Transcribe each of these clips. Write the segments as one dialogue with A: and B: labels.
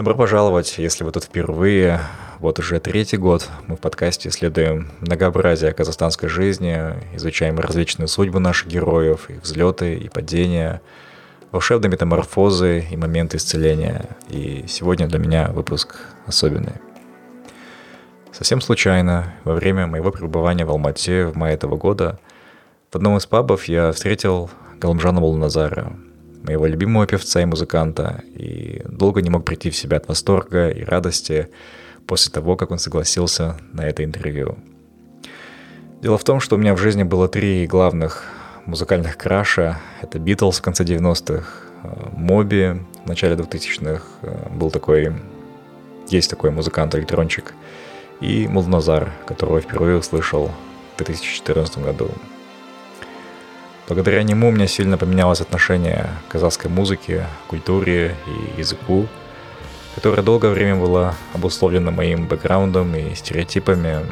A: Добро пожаловать, если вы тут впервые. Вот уже третий год мы в подкасте исследуем многообразие казахстанской жизни, изучаем различные судьбы наших героев, их взлеты и падения, волшебные метаморфозы и моменты исцеления. И сегодня для меня выпуск особенный. Совсем случайно, во время моего пребывания в Алмате в мае этого года, в одном из пабов я встретил Галмжана Мулназара, моего любимого певца и музыканта, и долго не мог прийти в себя от восторга и радости после того, как он согласился на это интервью. Дело в том, что у меня в жизни было три главных музыкальных краша. Это Битлз в конце 90-х, Моби в начале 2000-х, был такой, есть такой музыкант-электрончик, и Мулназар, которого я впервые услышал в 2014 году. Благодаря нему у меня сильно поменялось отношение к казахской музыке, культуре и языку, которое долгое время было обусловлено моим бэкграундом и стереотипами.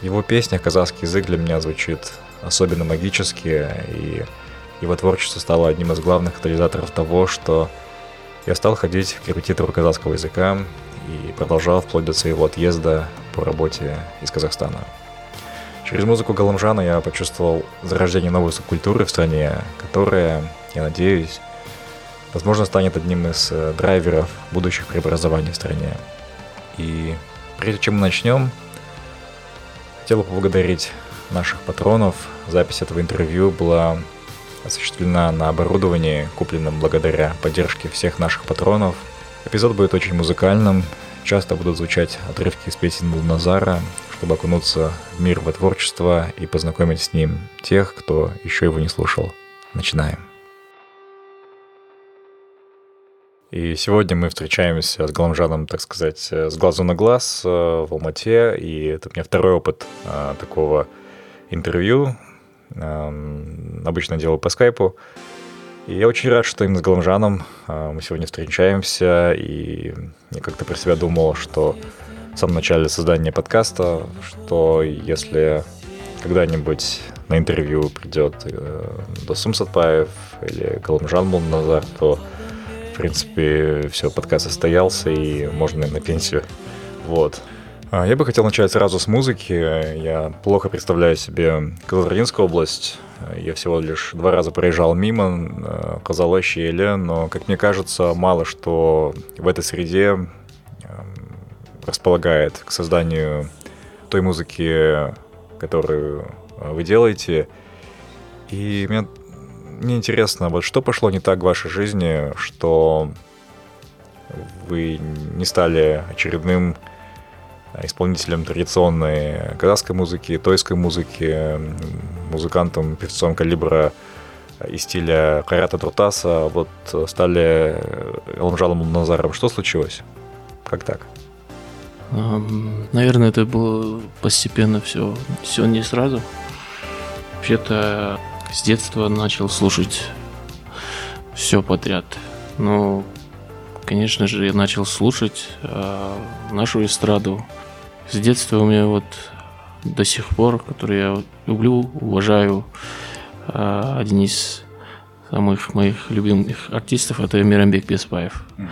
A: В его песнях казахский язык для меня звучит особенно магически, и его творчество стало одним из главных катализаторов того, что я стал ходить к репетитору казахского языка и продолжал вплоть до своего отъезда по работе из Казахстана. Через музыку Галамжана я почувствовал зарождение новой субкультуры в стране, которая, я надеюсь, возможно, станет одним из э, драйверов будущих преобразований в стране. И прежде чем мы начнем, хотел бы поблагодарить наших патронов. Запись этого интервью была осуществлена на оборудовании, купленном благодаря поддержке всех наших патронов. Эпизод будет очень музыкальным, часто будут звучать отрывки из песен Мулназара, чтобы окунуться в мир его творчества и познакомить с ним тех, кто еще его не слушал. Начинаем. И сегодня мы встречаемся с Галамжаном, так сказать, с глазу на глаз э, в Алмате. И это у меня второй опыт а, такого интервью. А, обычно делаю по скайпу. И я очень рад, что именно с Галамжаном а, мы сегодня встречаемся. И я как-то про себя думал, что в самом начале создания подкаста, что если когда-нибудь на интервью придет э, Досум Сатпаев или Галамжан Мулназар, то, в принципе, все, подкаст состоялся, и можно на пенсию. Вот. А, я бы хотел начать сразу с музыки. Я плохо представляю себе Казахстанскую область. Я всего лишь два раза проезжал мимо э, Казалащи и но, как мне кажется, мало что в этой среде располагает к созданию той музыки, которую э, вы делаете. И мне, мне интересно, вот что пошло не так в вашей жизни, что вы не стали очередным исполнителем традиционной казахской музыки, тойской музыки, музыкантом, певцом калибра и стиля Карата Трутаса, вот стали Элмжалом Назаром. Что случилось? Как так?
B: Наверное, это было постепенно все, все не сразу. Вообще-то с детства начал слушать все подряд. Но, конечно же, я начал слушать э, нашу эстраду. С детства у меня вот до сих пор, который я люблю, уважаю, э, один из самых моих любимых артистов это Мирамбек Беспаев. Mm-hmm.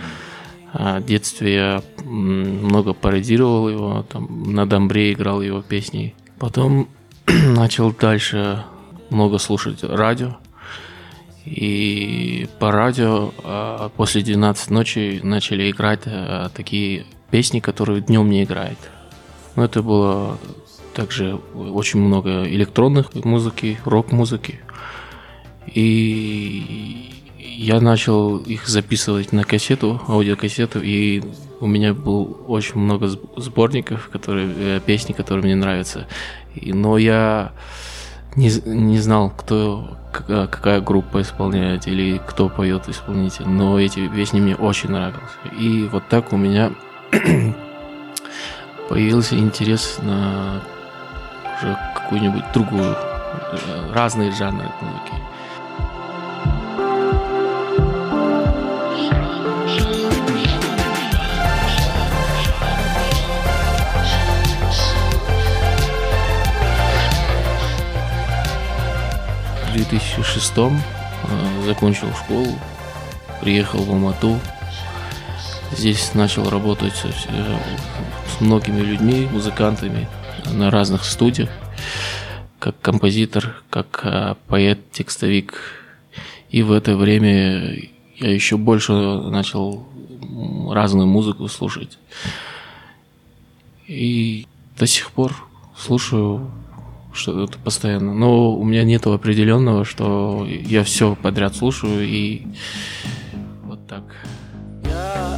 B: В детстве я много пародировал его, там, на дамбре играл его песни. Потом начал дальше много слушать радио. И по радио а, после 12 ночи начали играть а, такие песни, которые днем не играют. Но это было также очень много электронных музыки, рок-музыки. И я начал их записывать на кассету, аудиокассету, и у меня был очень много сборников, которые, э, песни, которые мне нравятся. И, но я не, не знал, кто, какая, какая группа исполняет или кто поет исполнитель, но эти песни мне очень нравились. И вот так у меня появился интерес на какую-нибудь другую, э, разные жанры музыки. В 2006 э, закончил школу, приехал в Алмату. Здесь начал работать с, э, с многими людьми, музыкантами на разных студиях, как композитор, как э, поэт, текстовик. И в это время я еще больше начал разную музыку слушать. И до сих пор слушаю что-то постоянно. Но у меня нету определенного, что я все подряд слушаю и вот так.
A: Я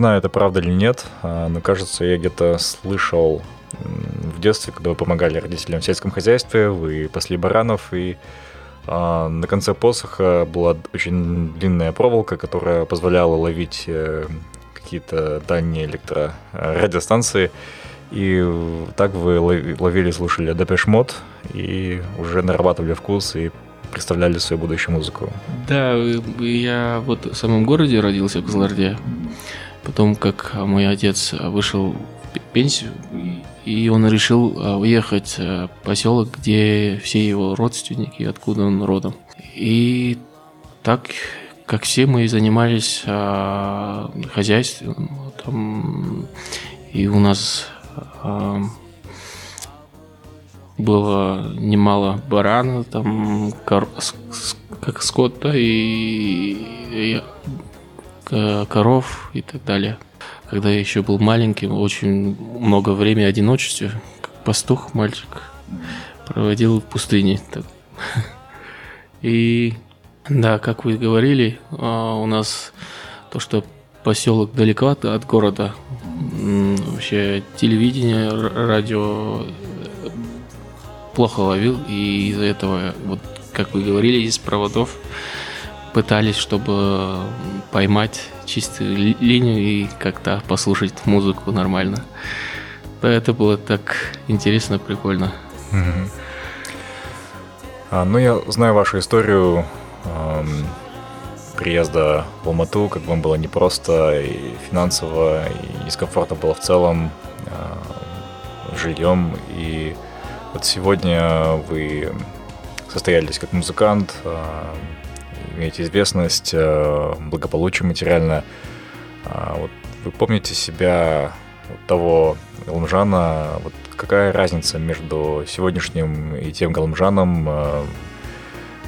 A: знаю, это правда или нет, а, но кажется, я где-то слышал в детстве, когда вы помогали родителям в сельском хозяйстве, вы пасли баранов, и а, на конце посоха была очень длинная проволока, которая позволяла ловить э, какие-то дальние электрорадиостанции. И так вы ловили, слушали Depeche Mode и уже нарабатывали вкус и представляли свою будущую музыку.
B: Да, я вот в самом городе родился, в Кызылорде. Потом, как мой отец вышел в пенсию, и он решил а, уехать а, в поселок, где все его родственники, откуда он родом. И так, как все мы занимались хозяйством, там, и у нас было немало барана, там, кор, как скота и, и коров и так далее. Когда я еще был маленьким, очень много времени одиночестве, как пастух, мальчик, проводил в пустыне. И да, как вы говорили, а, у нас то, что поселок далеко от города, вообще телевидение, радио плохо ловил, и из-за этого, вот как вы говорили, из проводов пытались, чтобы поймать чистую линию и как-то послушать музыку нормально. Это было так интересно, прикольно.
A: А, ну, я знаю вашу историю приезда в Алмату, как вам было непросто и финансово, и дискомфортно было в целом э, жильем. И вот сегодня вы состоялись как музыкант, имеете известность, э, благополучие материально. А вот вы помните себя того Галмжана, вот какая разница между сегодняшним и тем Галмжаном, э,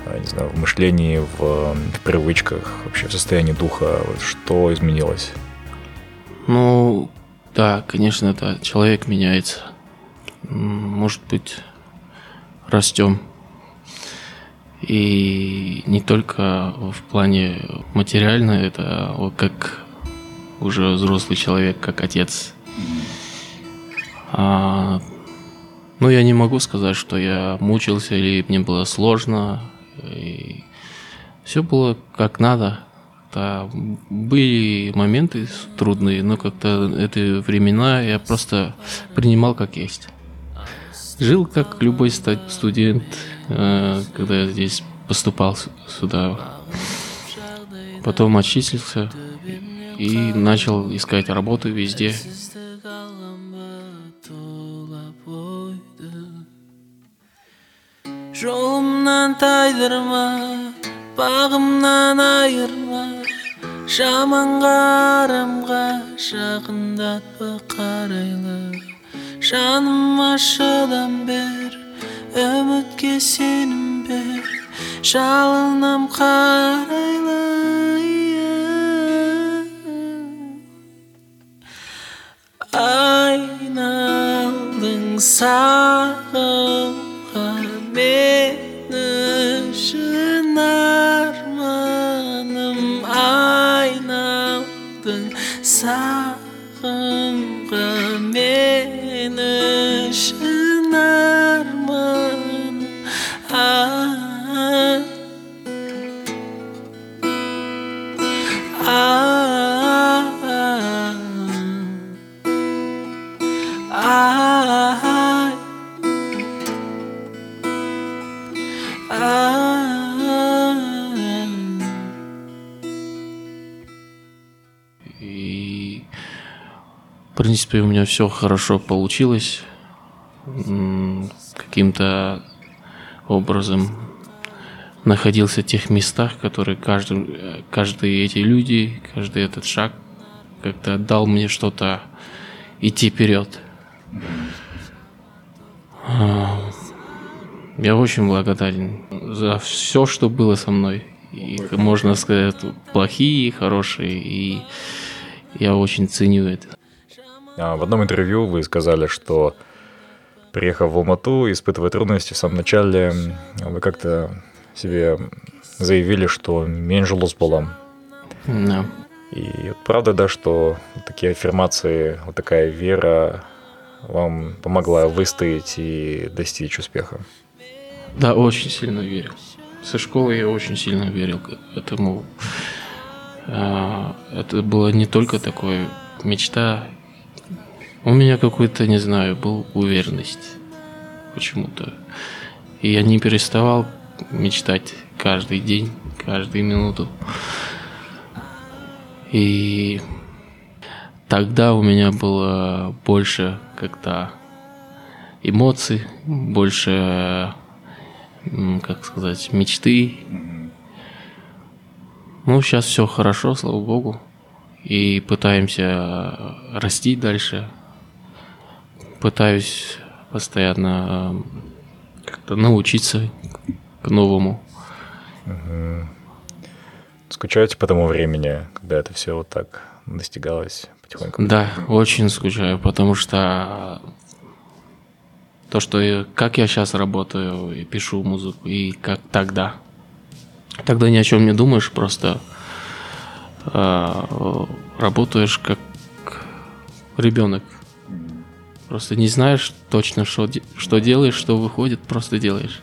A: э, не знаю, в мышлении, в, в привычках, вообще в состоянии духа, вот что изменилось?
B: Ну, да, конечно, это человек меняется. Может быть, растем И не только в плане материально, это вот как уже взрослый человек, как отец. А, ну, я не могу сказать, что я мучился или мне было сложно. И все было как надо. Да, были моменты трудные, но как-то эти времена я просто принимал как есть. Жил как любой студент, когда я здесь поступал сюда. Потом отчислился и начал искать работу везде. Жолымнан тайдырма, бағымнан айырма, жаман қарымға жақындатпа қарайлы. Жаныма шыдам бер, үмітке сенім бер, жалынам қарайлы. Айналдың сағымға мені шын арманым айналдың сағымға в принципе, у меня все хорошо получилось. Каким-то образом находился в тех местах, которые каждый, каждые эти люди, каждый этот шаг как-то дал мне что-то идти вперед. А, я очень благодарен за все, что было со мной. И, можно сказать, плохие, хорошие. И я очень ценю это.
A: А, в одном интервью вы сказали, что приехав в Алмату, испытывая трудности в самом начале, вы как-то себе заявили, что меньше лос была.
B: Да.
A: И правда, да, что такие аффирмации, вот такая вера вам помогла выстоять и достичь успеха?
B: Да, очень сильно верил. Со школы я очень сильно верил к этому. А, это было не только такое мечта. У меня какой-то, не знаю, был уверенность почему-то. И я не переставал мечтать каждый день, каждую минуту. И тогда у меня было больше как-то эмоций, больше, как сказать, мечты. Ну, сейчас все хорошо, слава богу. И пытаемся расти дальше. Пытаюсь постоянно как-то научиться к новому.
A: Угу. Скучаете по тому времени, когда это все вот так достигалось потихоньку?
B: Да, очень скучаю, потому что то, что я, как я сейчас работаю и пишу музыку, и как тогда. Тогда ни о чем не думаешь, просто э, работаешь как ребенок. Просто не знаешь точно, что, что делаешь, что выходит, просто делаешь.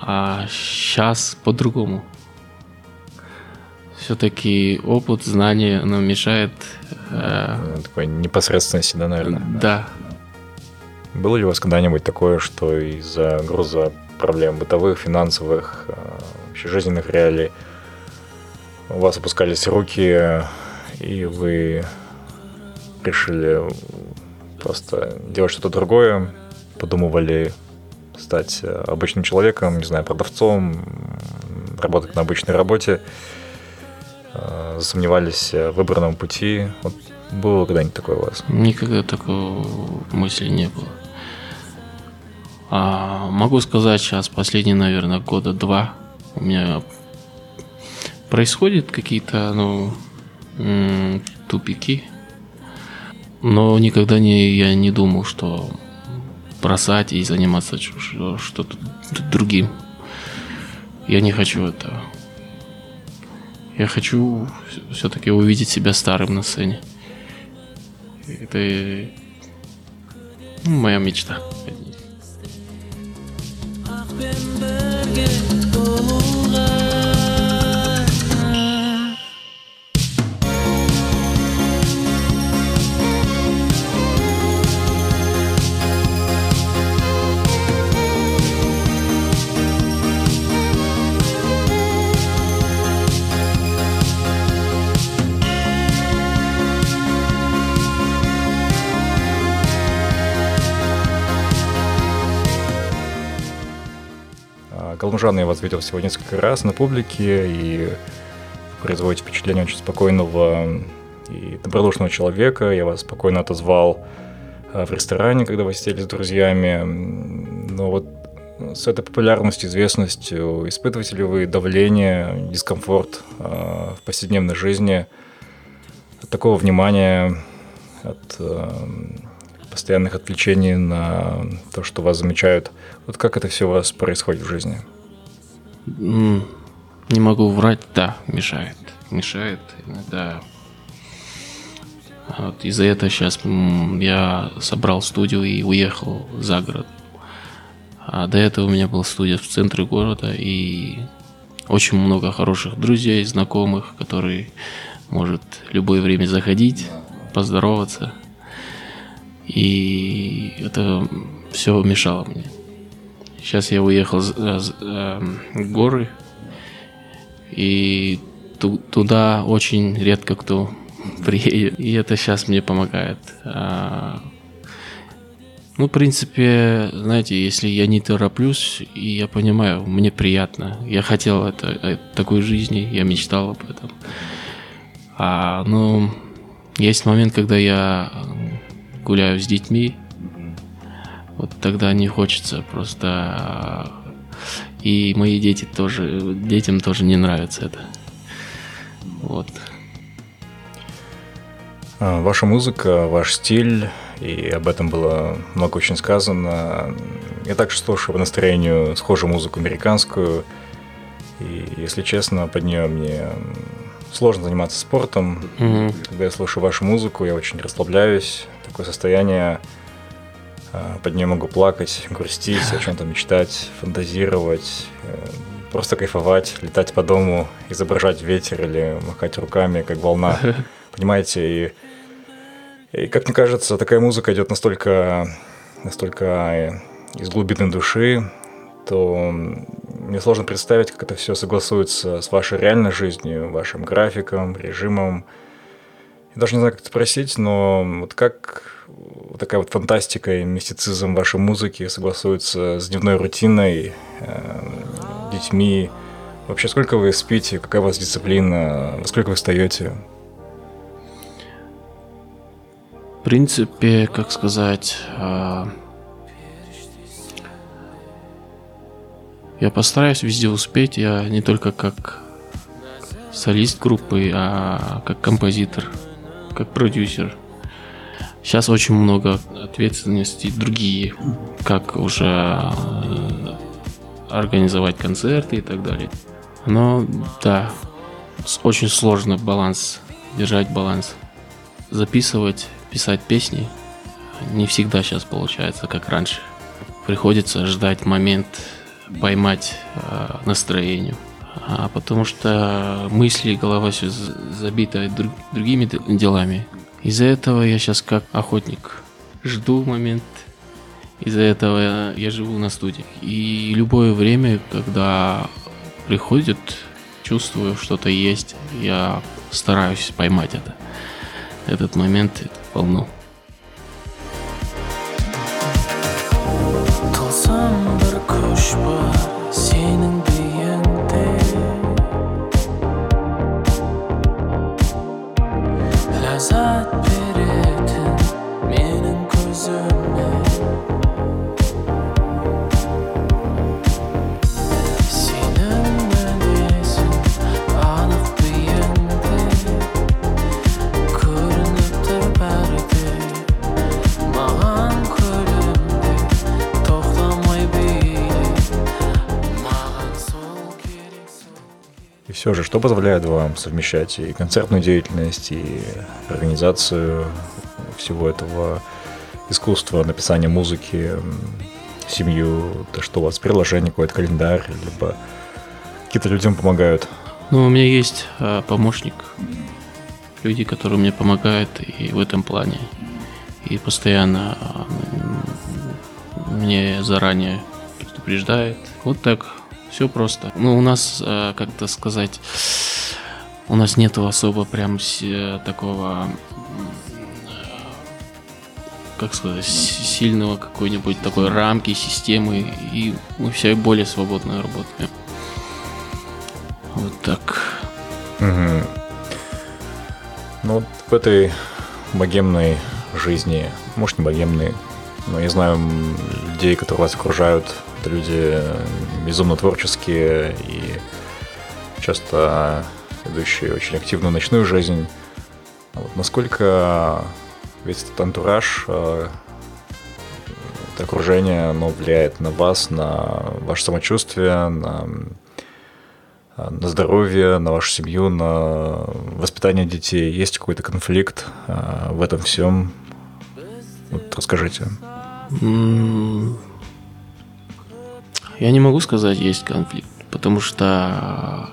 B: А сейчас по-другому. Все-таки опыт, знание, оно мешает.
A: Э... Такой непосредственности, да, наверное?
B: Да.
A: Было ли у вас когда-нибудь такое, что из-за груза проблем бытовых, финансовых, э, вообще жизненных реалий у вас опускались руки, и вы решили просто делать что-то другое, подумывали стать э, обычным человеком, не знаю, продавцом, работать на обычной работе, э, засомневались в выбранном пути. Вот было когда-нибудь такое у вас?
B: Никогда такого мысли не было. А, могу сказать, сейчас последние, наверное, года два у меня происходят какие-то, ну, тупики. Но никогда не, я не думал, что бросать и заниматься что-то другим. я не хочу этого. Я хочу все-таки увидеть себя старым на сцене. Это ну, моя мечта.
A: Галмжана я вас видел всего несколько раз на публике, и производите впечатление очень спокойного и добродушного человека. Я вас спокойно отозвал э, в ресторане, когда вы сидели с друзьями. Но вот с этой популярностью, известностью, испытываете ли вы давление, дискомфорт э, в повседневной жизни от такого внимания, от э, постоянных отвлечений на то, что вас замечают. Вот как это все у вас происходит в жизни?
B: Не могу врать, да, мешает. Мешает иногда. Вот из-за этого сейчас я собрал студию и уехал за город. А до этого у меня была студия в центре города и очень много хороших друзей, знакомых, которые может любое время заходить, поздороваться. И это все мешало мне. Сейчас я уехал э, в горы, и туда очень редко кто приедет. И это сейчас мне помогает. А, ну, в принципе, знаете, если я не тороплюсь, и я понимаю, мне приятно. Я хотел это, э, такой жизни, я мечтал об этом. А, ну, есть момент, когда я гуляю с детьми, вот тогда не хочется просто... И мои дети тоже, детям тоже не нравится это. Вот.
A: А, ваша музыка, ваш стиль, и об этом было много очень сказано. Я также слушаю по настроению схожую музыку американскую, и, если честно, под нее мне сложно заниматься спортом. Mm-hmm. Когда я слушаю вашу музыку, я очень расслабляюсь. Такое состояние, под нее могу плакать, грустить, о чем-то мечтать, фантазировать, э, просто кайфовать, летать по дому, изображать ветер или махать руками, как волна. Понимаете, и, и как мне кажется, такая музыка идет настолько, настолько э, из глубины души, то мне сложно представить, как это все согласуется с вашей реальной жизнью, вашим графиком, режимом. Я даже не знаю, как это спросить, но вот как такая вот фантастика и мистицизм вашей музыки согласуются с дневной рутиной, э, детьми. Вообще, сколько вы спите, какая у вас дисциплина, во сколько вы встаете?
B: В принципе, как сказать, э, Я постараюсь везде успеть. Я не только как солист группы, а как композитор, как продюсер. Сейчас очень много ответственностей другие, как уже э, организовать концерты и так далее. Но да, очень сложно баланс, держать баланс. Записывать, писать песни не всегда сейчас получается, как раньше. Приходится ждать момент поймать э, настроение. А потому что мысли, голова все забита друг, другими делами. Из-за этого я сейчас как охотник. Жду момент. Из-за этого я живу на студии. И любое время, когда приходит, чувствую, что-то есть, я стараюсь поймать это. Этот момент, эту волну.
A: Тылсам бір күш бар сенің все же, что позволяет вам совмещать и концертную деятельность, и организацию всего этого искусства, написания музыки, семью, то что у вас приложение, какой-то календарь, либо какие-то людям помогают?
B: Ну, у меня есть э, помощник, люди, которые мне помогают и в этом плане. И постоянно э, мне заранее предупреждает. Вот так, все просто. Ну, у нас, э, как-то сказать, у нас нету особо прям такого как сказать, сильного какой-нибудь такой рамки, системы, и мы все более свободно работаем. Вот так.
A: Угу. Ну вот в этой богемной жизни, может не богемной, но я знаю людей, которые вас окружают, это люди безумно творческие и часто ведущие очень активную ночную жизнь. Вот насколько весь этот антураж, э, это окружение, оно влияет на вас, на ваше самочувствие, на, на здоровье, на вашу семью, на воспитание детей. Есть какой-то конфликт э, в этом всем? Вот расскажите.
B: Я не могу сказать, есть конфликт, потому что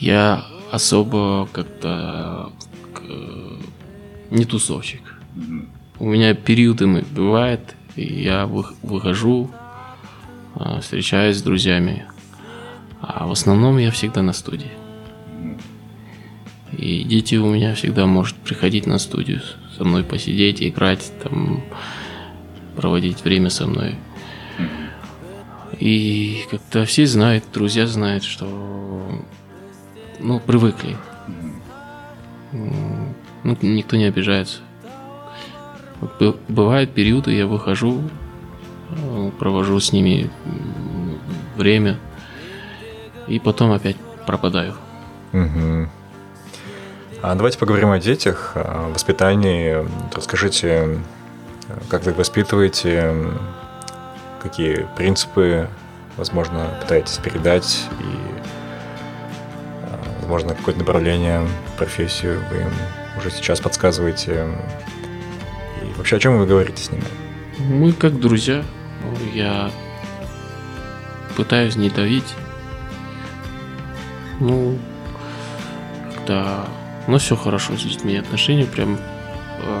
B: я особо как-то не тусовщик. У меня периодами бывает, и я выхожу, а, встречаюсь с друзьями. А в основном я всегда на студии. И дети у меня всегда может приходить на студию со мной посидеть, играть, там, проводить время со мной. И как-то все знают, друзья знают, что ну, привыкли. Ну, никто не обижается. Бывают периоды, я выхожу, э, провожу с ними время, и потом опять пропадаю.
A: Угу. А давайте поговорим о детях, о воспитании. Расскажите, как вы воспитываете, какие принципы, возможно, пытаетесь передать, и, э, возможно, какое-то направление, профессию вы им уже сейчас подсказываете? И вообще о чем вы говорите с ними?
B: Мы как друзья. Я пытаюсь не давить. Ну, когда... Ну, все хорошо с детьми, отношения прям... Э,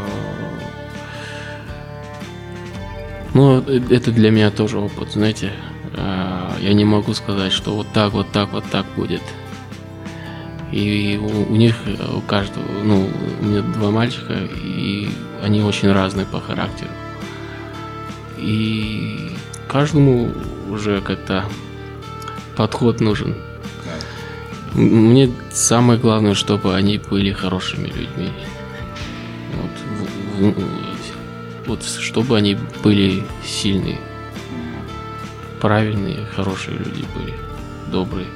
B: ну, это для меня тоже опыт, знаете. Э, я не могу сказать, что вот так, вот так, вот так будет. И у, у них, у каждого, ну, у меня два мальчика, и они очень разные по характеру. И каждому уже как-то подход нужен. Мне самое главное, чтобы они были хорошими людьми. Вот, вот чтобы они были сильные, правильные, хорошие люди были, добрые.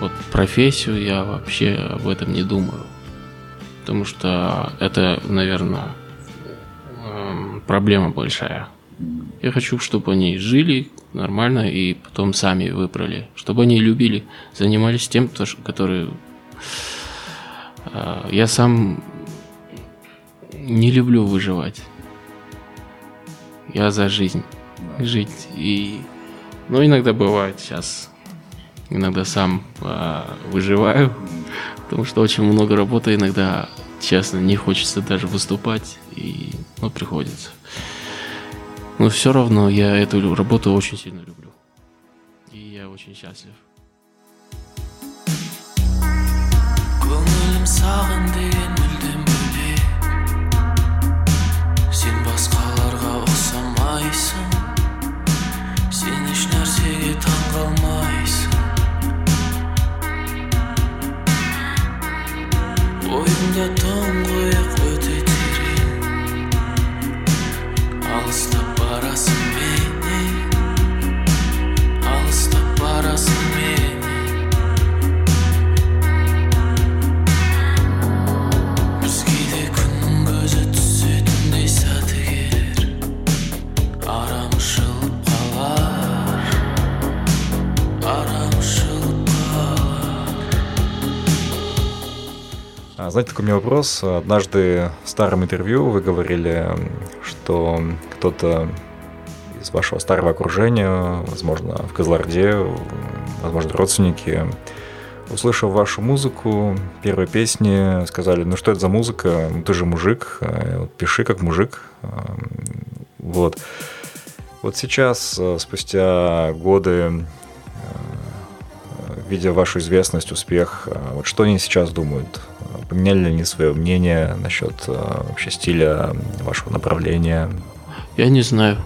B: Вот профессию я вообще об этом не думаю. Потому что это, наверное, эм, проблема большая. Я хочу, чтобы они жили нормально и потом сами выбрали. Чтобы они любили, занимались тем, который... Э, я сам не люблю выживать. Я за жизнь. Жить. И... Ну, иногда бывает сейчас иногда сам э, выживаю, потому что очень много работы, иногда, честно, не хочется даже выступать, и ну, приходится. Но все равно я эту работу очень сильно люблю. И я очень счастлив. көңілім сен еш нәрсеге таңғалмайсың ойымда тұңғиық
A: знаете, такой у меня вопрос. Однажды в старом интервью вы говорили, что кто-то из вашего старого окружения, возможно, в Козларде, возможно, родственники, услышав вашу музыку, первые песни, сказали, ну что это за музыка, ну, ты же мужик, э, пиши как мужик. Вот. Вот сейчас, э, спустя годы, видя вашу известность, успех, вот что они сейчас думают? Поменяли ли они свое мнение насчет вообще стиля вашего направления?
B: Я не знаю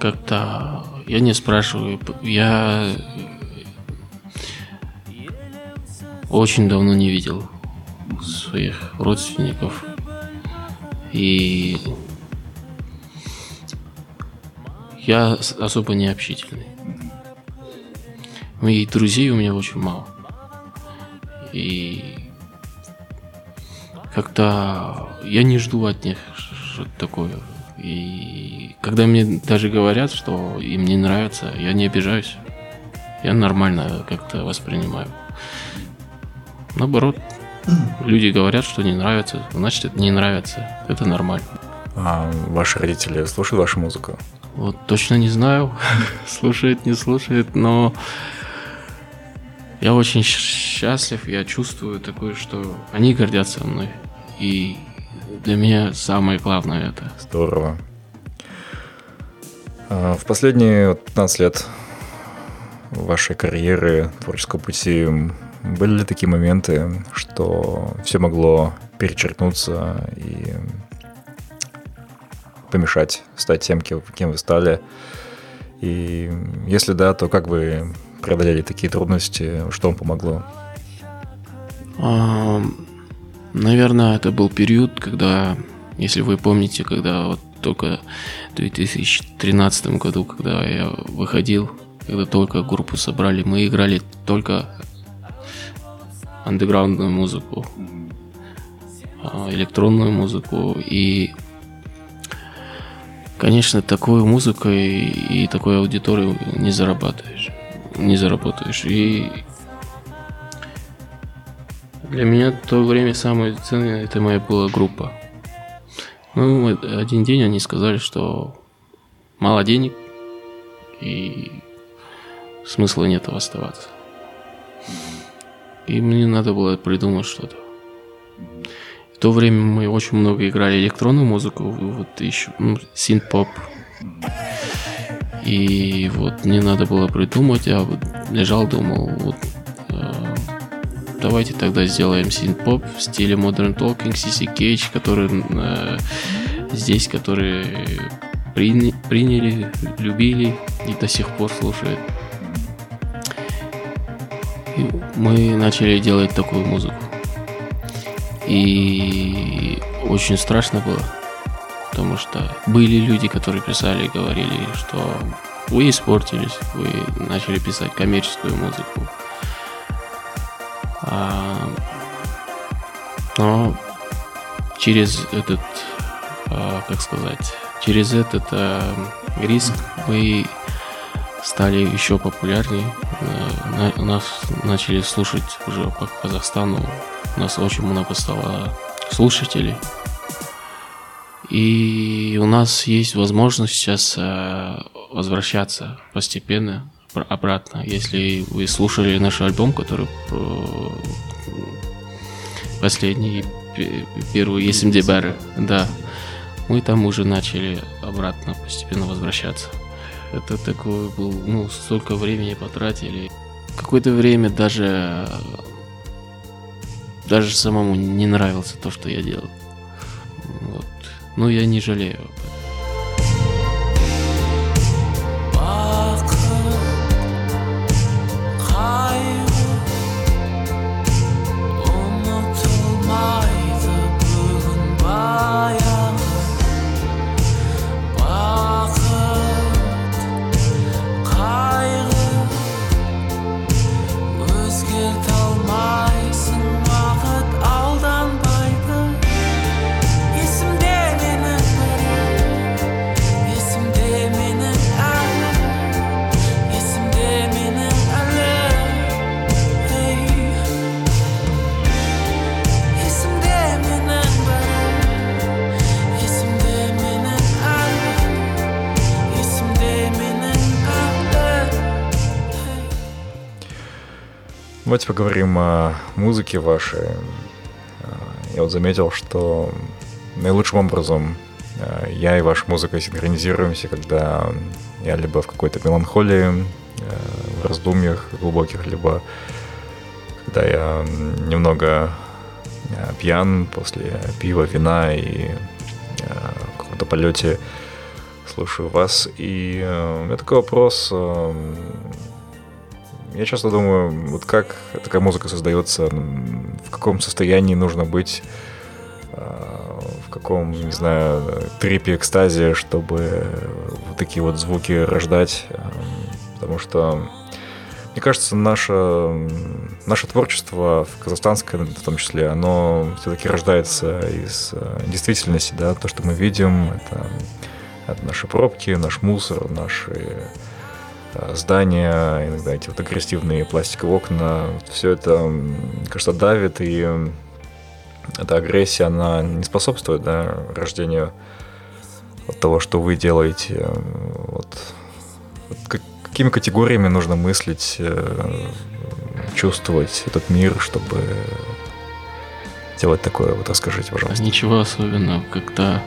B: как-то я не спрашиваю. Я очень давно не видел своих родственников. И я особо не общительный. Моих друзей у меня очень мало. И как-то я не жду от них что-то такое и когда мне даже говорят, что им не нравится, я не обижаюсь. Я нормально как-то воспринимаю. Наоборот, люди говорят, что не нравится, значит это не нравится. Это нормально.
A: А ваши родители слушают вашу музыку?
B: Вот точно не знаю, слушает, не слушает, но я очень счастлив, я чувствую такое, что они гордятся мной. И для меня самое главное это.
A: Здорово. А, в последние 15 лет вашей карьеры, творческого пути, были ли такие моменты, что все могло перечеркнуться и помешать стать тем, кем вы стали? И если да, то как вы преодолели такие трудности, что вам помогло?
B: Наверное, это был период, когда, если вы помните, когда вот только в 2013 году, когда я выходил, когда только группу собрали, мы играли только андеграундную музыку, а, электронную музыку и Конечно, такую музыкой и такой аудиторию не зарабатываешь. Не заработаешь. И для меня в то время самое ценное это моя была группа. Ну, один день они сказали, что мало денег и смысла нет оставаться. И мне надо было придумать что-то. В то время мы очень много играли электронную музыку, вот еще ну, синт-поп. И вот мне надо было придумать, я вот лежал, думал, вот давайте тогда сделаем синт-поп в стиле Modern Talking, CC Cage, который э, здесь, которые приня, приняли, любили и до сих пор слушают. И мы начали делать такую музыку. И очень страшно было, потому что были люди, которые писали и говорили, что вы испортились, вы начали писать коммерческую музыку, а, но через этот, а, как сказать, через этот а, риск мы стали еще популярнее. Нас начали слушать уже по Казахстану. У нас очень много стало слушателей. И у нас есть возможность сейчас возвращаться постепенно обратно. Если вы слушали наш альбом, который последний, первый SMD Better, да, мы там уже начали обратно постепенно возвращаться. Это такое был, ну, столько времени потратили. Какое-то время даже даже самому не нравилось то, что я делал. Но я не жалею
A: Давайте поговорим о музыке вашей. Я вот заметил, что наилучшим образом я и ваша музыка синхронизируемся, когда я либо в какой-то меланхолии, в раздумьях глубоких, либо когда я немного пьян после пива, вина и в каком-то полете слушаю вас. И меня такой вопрос. Я часто думаю, вот как такая музыка создается, в каком состоянии нужно быть, в каком, не знаю, трипе, экстазе, чтобы вот такие вот звуки рождать. Потому что мне кажется, наше, наше творчество в казахстанское в том числе, оно все-таки рождается из э, действительности, да, то, что мы видим, это, это наши пробки, наш мусор, наши здания, иногда эти вот агрессивные пластиковые окна, все это, кажется, давит, и эта агрессия, она не способствует да, рождению от того, что вы делаете. Вот, вот какими категориями нужно мыслить, э, чувствовать этот мир, чтобы делать такое? Вот расскажите, пожалуйста.
B: Ничего особенного, когда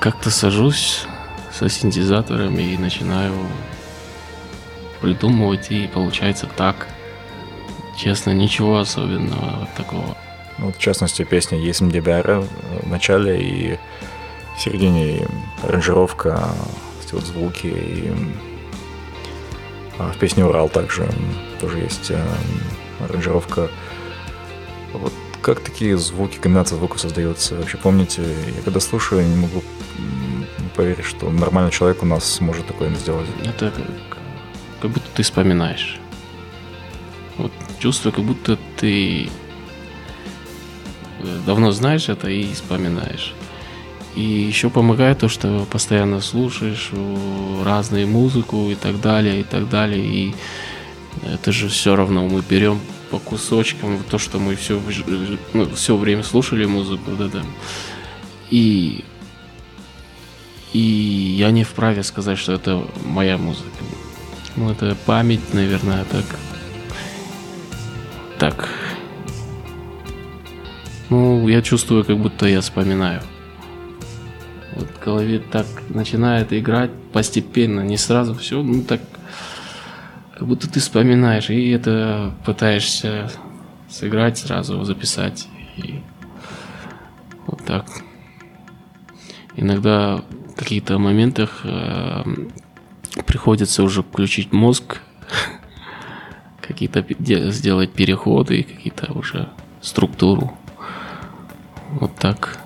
B: как-то сажусь со синтезаторами и начинаю придумывать, и получается так. Честно, ничего особенного вот такого.
A: Ну, в частности, песня «Есть Мдебяра» в начале и в середине аранжировка эти вот звуки. И а, в песне «Урал» также тоже есть а, аранжировка. Вот как такие звуки, комбинация звуков создается? Вообще помните, я когда слушаю, не могу поверить, что нормальный человек у нас сможет такое сделать.
B: Это как, как будто ты вспоминаешь. Вот чувство, как будто ты э, давно знаешь это и вспоминаешь. И еще помогает то, что постоянно слушаешь разную музыку и так далее, и так далее. И это же все равно мы берем по кусочкам то, что мы все, ну, все время слушали музыку, да, да. И, и я не вправе сказать, что это моя музыка. Ну, это память, наверное, так. Так. Ну, я чувствую, как будто я вспоминаю вот в голове так начинает играть постепенно, не сразу все, ну так, как будто ты вспоминаешь, и это пытаешься сыграть сразу, записать. И вот так. Иногда каких-то моментах э, приходится уже включить мозг, какие-то сделать переходы, какие-то уже структуру. Вот так.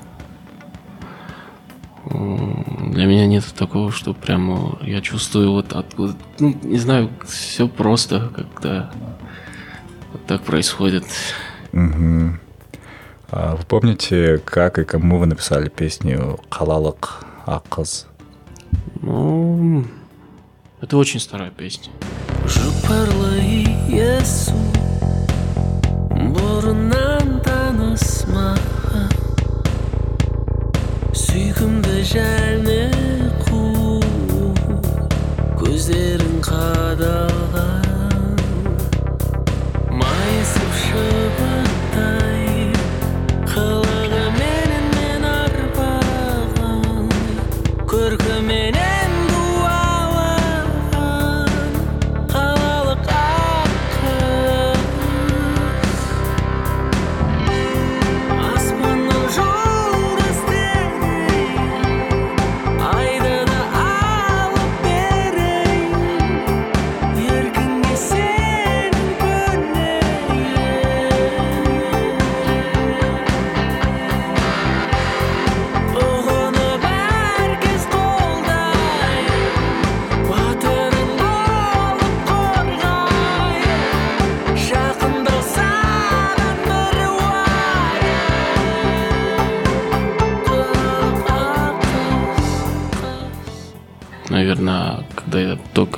B: Для меня нет такого, что прямо я чувствую вот откуда, ну, не знаю, все просто, когда вот так происходит.
A: Угу. А вы помните, как и кому вы написали песню «Халалак Аказ»?
B: Ну, это очень старая песня. бұрыннан сүйкімді және қу көздерің қадалған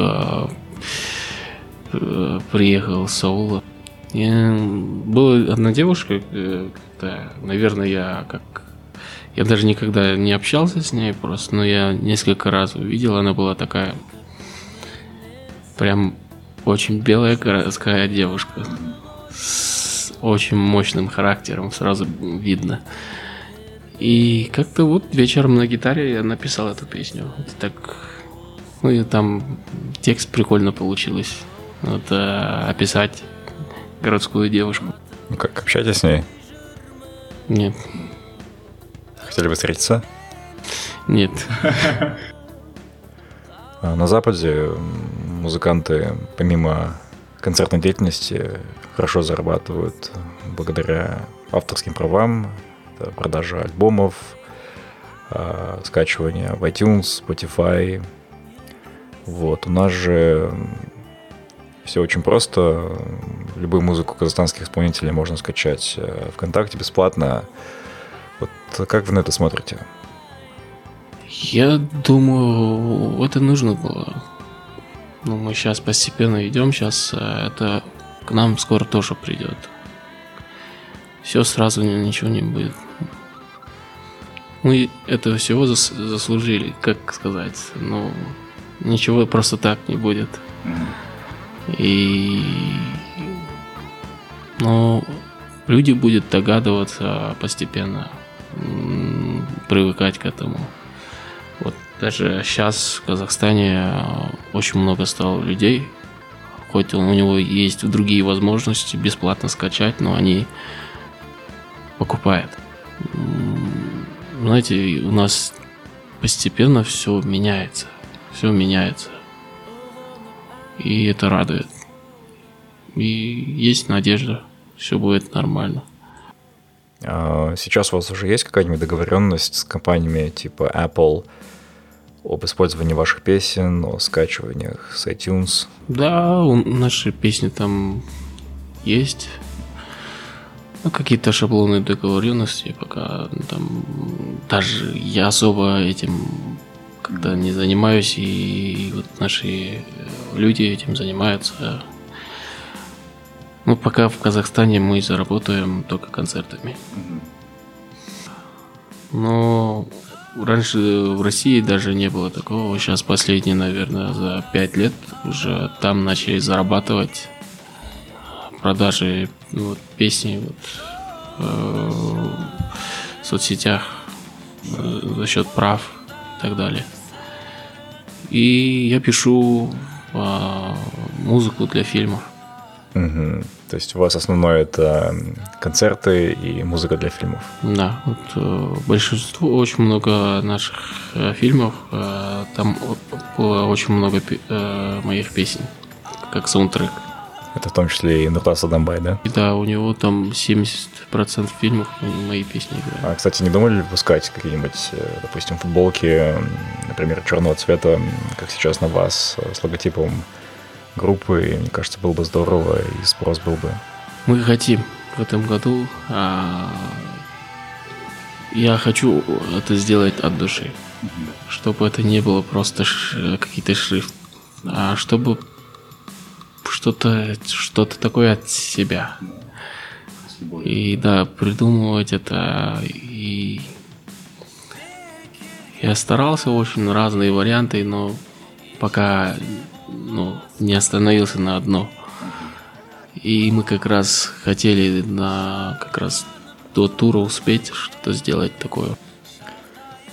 B: только э, приехал Саул. была одна девушка, э, наверное, я как... Я даже никогда не общался с ней просто, но я несколько раз увидел, она была такая прям очень белая городская девушка с очень мощным характером, сразу видно. И как-то вот вечером на гитаре я написал эту песню. Так, ну и там текст прикольно получилось. Вот э, описать городскую девушку.
A: Ну как, общаетесь с ней?
B: Нет.
A: Хотели бы встретиться?
B: Нет.
A: А на Западе музыканты, помимо концертной деятельности, хорошо зарабатывают благодаря авторским правам, продажа альбомов, а, скачивание в iTunes, Spotify. Вот. У нас же все очень просто. Любую музыку казахстанских исполнителей можно скачать э, ВКонтакте бесплатно. Вот как вы на это смотрите?
B: Я думаю, это нужно было. Ну, мы сейчас постепенно идем, сейчас э, это к нам скоро тоже придет. Все сразу ничего не будет. Мы этого всего зас заслужили, как сказать. Ну, ничего просто так не будет. И... Но люди будут догадываться постепенно, привыкать к этому. Вот даже сейчас в Казахстане очень много стало людей, хоть у него есть другие возможности бесплатно скачать, но они покупают. Знаете, у нас постепенно все меняется. Все меняется. И это радует. И есть надежда, все будет нормально.
A: А сейчас у вас уже есть какая-нибудь договоренность с компаниями типа Apple об использовании ваших песен, о скачиваниях с iTunes?
B: Да, наши песни там есть. Ну, какие-то шаблоны договоренности, пока там даже я особо этим когда не занимаюсь, и вот наши люди этим занимаются. Ну, пока в Казахстане мы заработаем только концертами. Но раньше в России даже не было такого. Сейчас последние, наверное, за пять лет уже там начали зарабатывать продажи вот, песни вот, э, в соцсетях э, за счет прав и так далее. И я пишу э, музыку для фильмов.
A: Угу. То есть у вас основное это концерты и музыка для фильмов.
B: Да, вот, э, большинство, очень много наших э, фильмов, э, там было очень много э, моих песен, как саундтрек.
A: Это в том числе и Нуртас Адамбай, да?
B: Да, у него там 70% фильмов мои песни играют.
A: А, кстати, не думали выпускать какие-нибудь, э, допустим, футболки, например, черного цвета, как сейчас на вас, э, с логотипом группы? Мне кажется, было бы здорово, и спрос был бы.
B: Мы хотим в этом году. А... Я хочу это сделать от души. Чтобы это не было просто ш... какие-то шрифт, а чтобы что-то что-то такое от себя. И да, придумывать это и я старался очень разные варианты, но пока ну, не остановился на одно. И мы как раз хотели на как раз до тура успеть что-то сделать такое.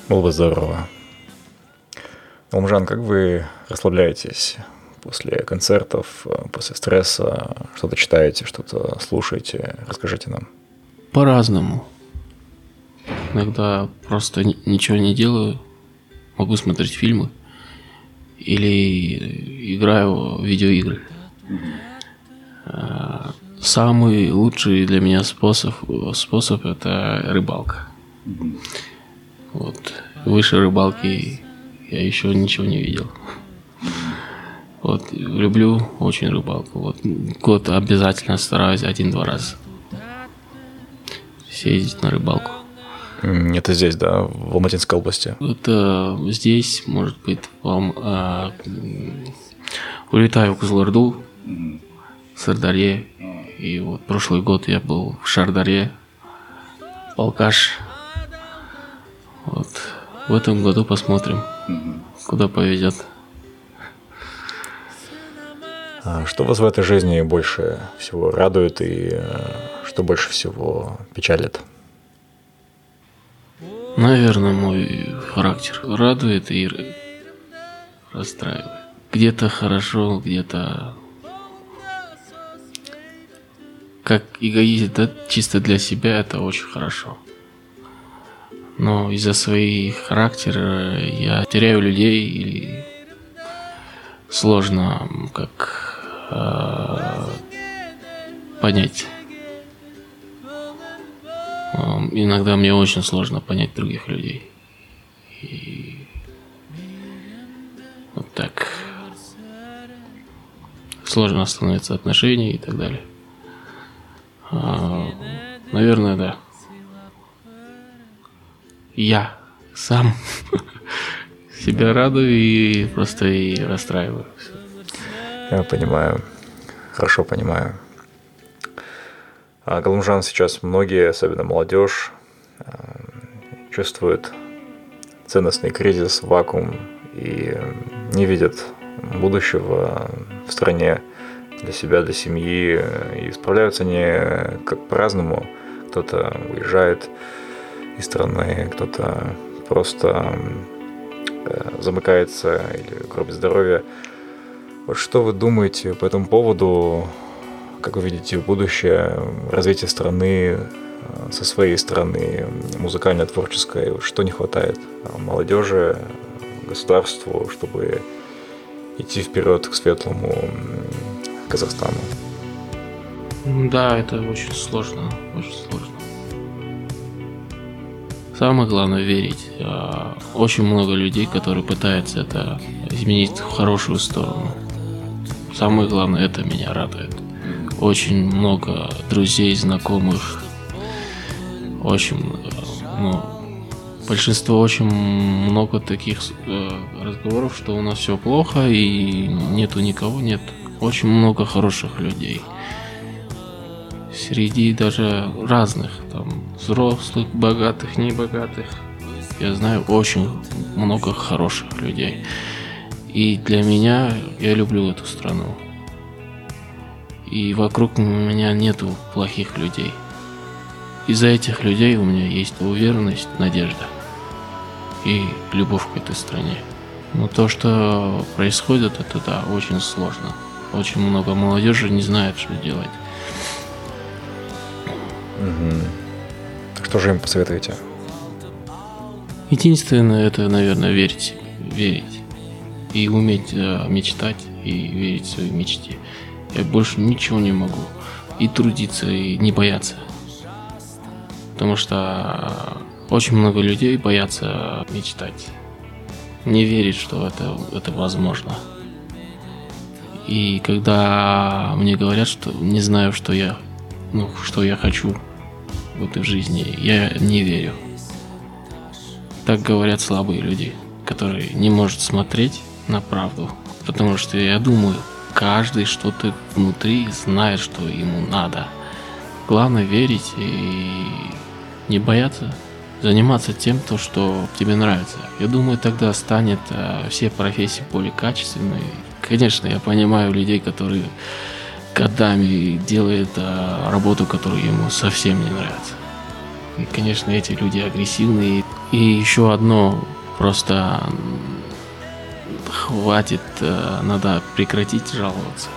A: Было бы здорово. Омжан, как вы расслабляетесь после концертов, э, после стресса? Что-то читаете, что-то слушаете? Расскажите нам.
B: По-разному. Иногда просто ничего не делаю. Могу смотреть фильмы. Или играю в видеоигры. Э, самый лучший для меня способ, способ это рыбалка. Вот. Выше рыбалки я еще ничего не видел. Вот, люблю очень рыбалку. Вот, год обязательно стараюсь один-два раза съездить на рыбалку.
A: Это здесь, да, в Алматинской области?
B: Это здесь, может быть, вам а, улетаю в Кузларду, Сардарье. И вот прошлый год я был в Шардаре, Балкаш. Вот. В этом году посмотрим, куда повезет.
A: А что вас в этой жизни больше всего радует и э, что больше всего печалит?
B: Наверное, мой характер радует и расстраивает. Где-то хорошо, где-то как эгоист, да, чисто для себя это очень хорошо. Но из-за своих характера я теряю людей или сложно как понять. Иногда мне очень сложно понять других людей. И вот так сложно становится отношения и так далее. А, наверное, да. Я сам себя радую и просто и расстраиваю.
A: Я понимаю. Хорошо понимаю. А Галумжан сейчас многие, особенно молодежь, а, чувствуют ценностный кризис, вакуум и не видят будущего в стране для себя, для семьи. И справляются они как по-разному. Кто-то уезжает из страны, кто-то просто э, замыкается или гробит здоровье. Что вы думаете по этому поводу? Как вы видите будущее развития страны э, со своей стороны, музыкально-творческой? Что не хватает молодежи, государству, чтобы идти вперед к светлому Казахстану?
B: Да, это очень сложно, очень сложно. Самое главное верить. А, очень много людей, которые пытаются это изменить в хорошую сторону. Самое главное, это меня радует. Очень много друзей, знакомых, очень ну, большинство очень много таких э, разговоров, что у нас все плохо и нету никого, нет очень много хороших людей. Среди даже разных, там, взрослых, богатых, небогатых. Я знаю очень много хороших людей. И для меня, я люблю эту страну. И вокруг меня нету плохих людей. Из-за этих людей у меня есть уверенность, надежда и любовь к этой стране. Но то, что происходит, это да, очень сложно. Очень много молодежи не знает, что делать.
A: Угу. Что же им посоветуете?
B: Единственное, это, наверное, верить. Верить. И уметь э, мечтать, и верить в свои мечте. Я больше ничего не могу. И трудиться, и не бояться. Потому что очень много людей боятся мечтать. Не верить, что это, это возможно. И когда мне говорят, что не знаю, что я, ну, что я хочу в этой жизни, я не верю. Так говорят слабые люди, которые не могут смотреть на правду. Потому что я думаю, каждый что-то внутри знает, что ему надо. Главное верить и не бояться заниматься тем, то, что тебе нравится. Я думаю, тогда станет э, все профессии более качественные Конечно, я понимаю людей, которые годами делают а, работу, которая ему совсем не нравится. И, конечно, эти люди агрессивные. И еще одно, просто хватит, а, надо прекратить жаловаться.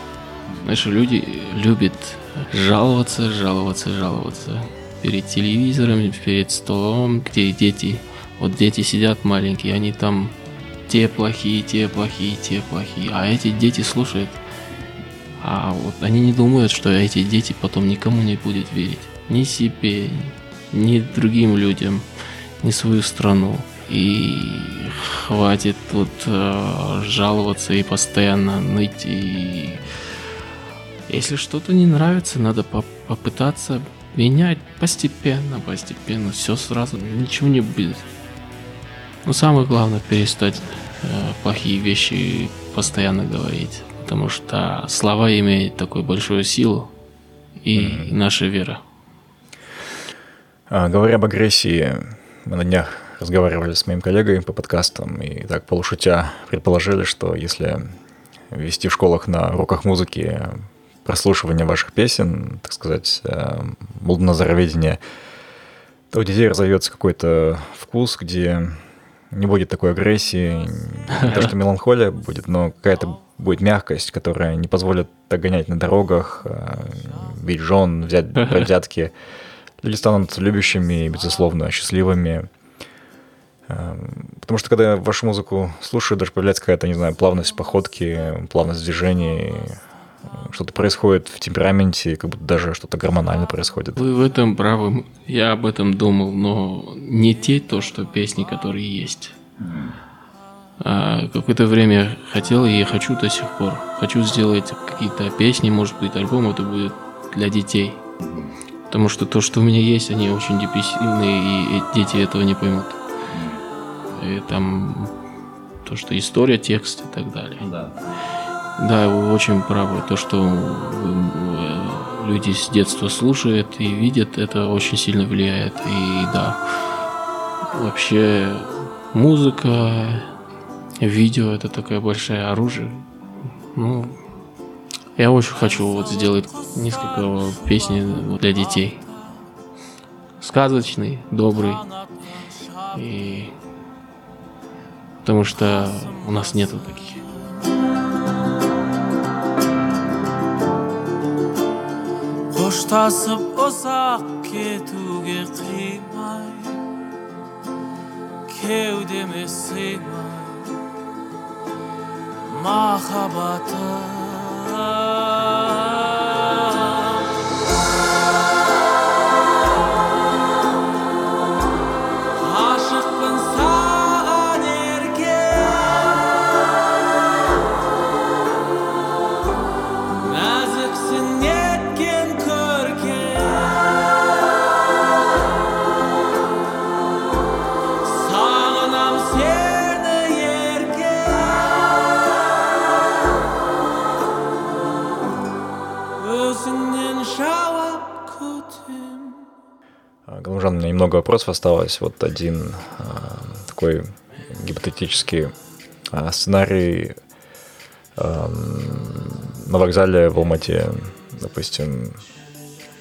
B: Знаешь, люди любят жаловаться, жаловаться, жаловаться. Перед телевизором, перед столом, где дети, вот дети сидят маленькие, они там те плохие, те плохие, те плохие. А эти дети слушают. А вот они не думают, что эти дети потом никому не будут верить. Ни себе, ни другим людям, ни свою страну. И хватит вот э, жаловаться и постоянно ныть. И если что-то не нравится, надо по попытаться менять постепенно, постепенно. Все сразу, ничего не будет. Но самое главное перестать э, плохие вещи постоянно говорить, потому что слова имеют такую большую силу и mm-hmm. наша вера.
A: А, говоря об агрессии, мы на днях разговаривали с моим коллегой по подкастам и так полушутя предположили, что если вести в школах на уроках музыки прослушивание ваших песен, так сказать, э, молодоназароведение, то у детей разовьется какой-то вкус, где не будет такой агрессии, не то, что меланхолия будет, но какая-то будет мягкость, которая не позволит догонять на дорогах, э, бить жен, взять взятки. Люди станут любящими и, безусловно, счастливыми. Эм, потому что когда вашу музыку слушаю, даже появляется какая-то, не знаю, плавность походки, плавность движений, что-то происходит в темпераменте, как будто даже что-то гормонально происходит.
B: Вы в этом правы. Я об этом думал, но не те то, что песни, которые есть. А какое-то время хотел и хочу до сих пор. Хочу сделать какие-то песни, может быть, альбом это будет для детей. Потому что то, что у меня есть, они очень депрессивные, и дети этого не поймут. И там то, что история, текст и так далее. Да. Да, вы очень правы. То, что э, люди с детства слушают и видят, это очень сильно влияет. И да, вообще музыка, видео это такое большое оружие. Ну, я очень хочу вот сделать несколько песен для детей. Сказочный, добрый. И потому что у нас нету таких. қоштасып
A: Немного вопросов осталось. Вот один э, такой гипотетический э, сценарий на вокзале в Алмате, допустим,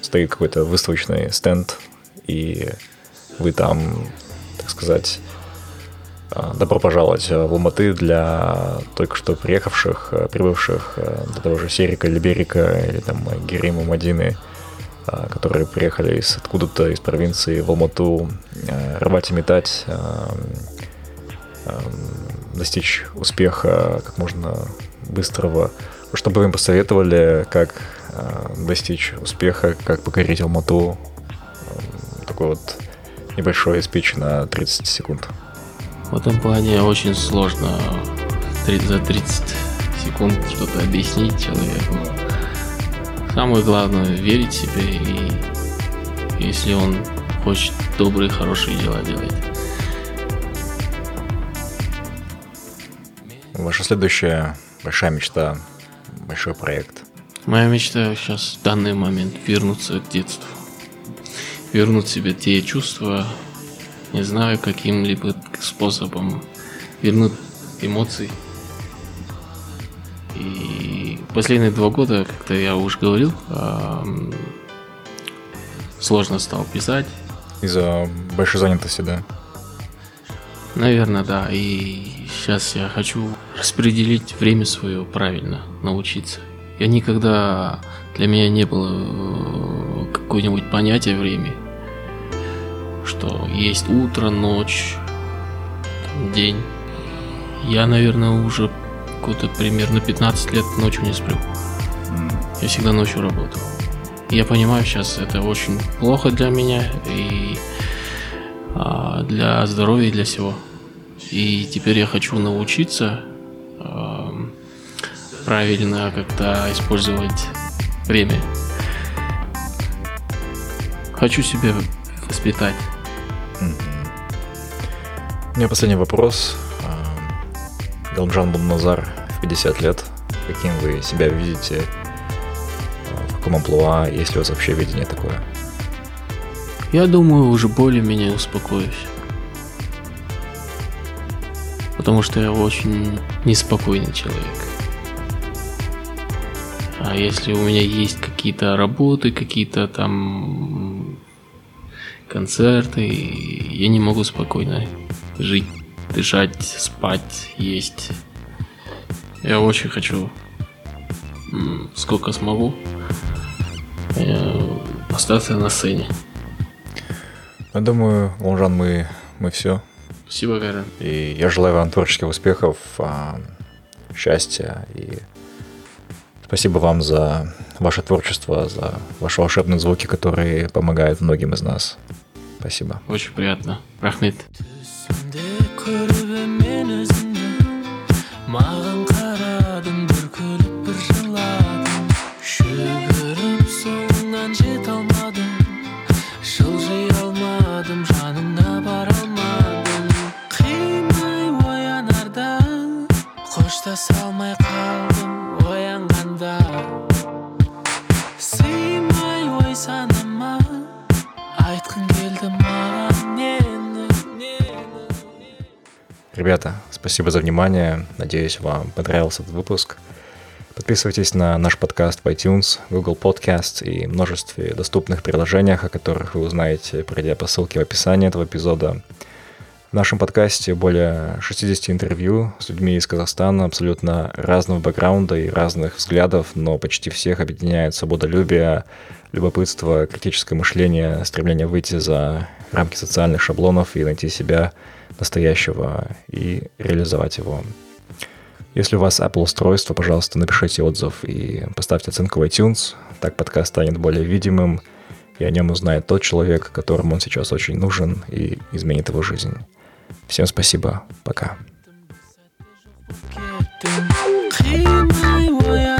A: стоит какой-то выставочный стенд, и вы там, так сказать, добро пожаловать в Алматы для только что приехавших, прибывших, для того же Серика или Берика, или там Герима Мадины – а, которые приехали из откуда-то из провинции в Алмату э, рвать и метать, э, э, достичь успеха как можно быстрого. Чтобы вы им посоветовали, как достичь успеха, как покорить Алмату. Такой вот небольшой спич на 30 секунд.
B: В этом плане очень сложно за 30 секунд что-то объяснить человеку. Самое главное верить в себе и если он хочет добрые, хорошие дела делать.
A: Ваша следующая большая мечта, большой проект?
B: Моя мечта сейчас в данный момент вернуться к детству. Вернуть себе те чувства, не знаю, каким-либо способом вернуть эмоции. И последние два года, как-то я уже говорил, сложно стал писать.
A: Из-за большой занятости, да?
B: Наверное, да. И сейчас я хочу распределить время свое правильно, научиться. Я никогда для меня не было э, какое-нибудь понятие времени, что есть утро, ночь, день. Я, наверное, уже какой-то примерно 15 лет ночью не сплю. Я всегда ночью работаю. Я понимаю сейчас, это очень плохо для меня и а, для здоровья и для всего. И теперь я хочу научиться а, правильно как-то использовать время. Хочу себя воспитать.
A: У меня последний вопрос. Галмжан Бунназар в 50 лет. Каким вы себя видите? В каком амплуа? Есть ли у вас вообще видение такое?
B: Я думаю, уже более-менее успокоюсь. Потому что я очень неспокойный человек. А если у меня есть какие-то работы, какие-то там концерты, я не могу спокойно жить, дышать, спать, есть. Я очень хочу, сколько смогу, э, остаться на сцене.
A: Я думаю, Лонжан, мы, мы все.
B: Спасибо, Гарен.
A: И я желаю вам творческих успехов, а, счастья и спасибо вам за ваше творчество, за ваши волшебные звуки, которые помогают многим из нас. Спасибо.
B: Очень приятно. Рахмет.
A: Спасибо за внимание. Надеюсь, вам понравился этот выпуск. Подписывайтесь на наш подкаст в iTunes, Google Podcast и множестве доступных приложениях, о которых вы узнаете, пройдя по ссылке в описании этого эпизода. В нашем подкасте более 60 интервью с людьми из Казахстана абсолютно разного бэкграунда и разных взглядов, но почти всех объединяет свободолюбие, любопытство, критическое мышление, стремление выйти за рамки социальных шаблонов и найти себя – настоящего и реализовать его. Если у вас Apple устройство, пожалуйста, напишите отзыв и поставьте оценку в iTunes. Так подкаст станет более видимым, и о нем узнает тот человек, которому он сейчас очень нужен и изменит его жизнь. Всем спасибо. Пока. қоштаса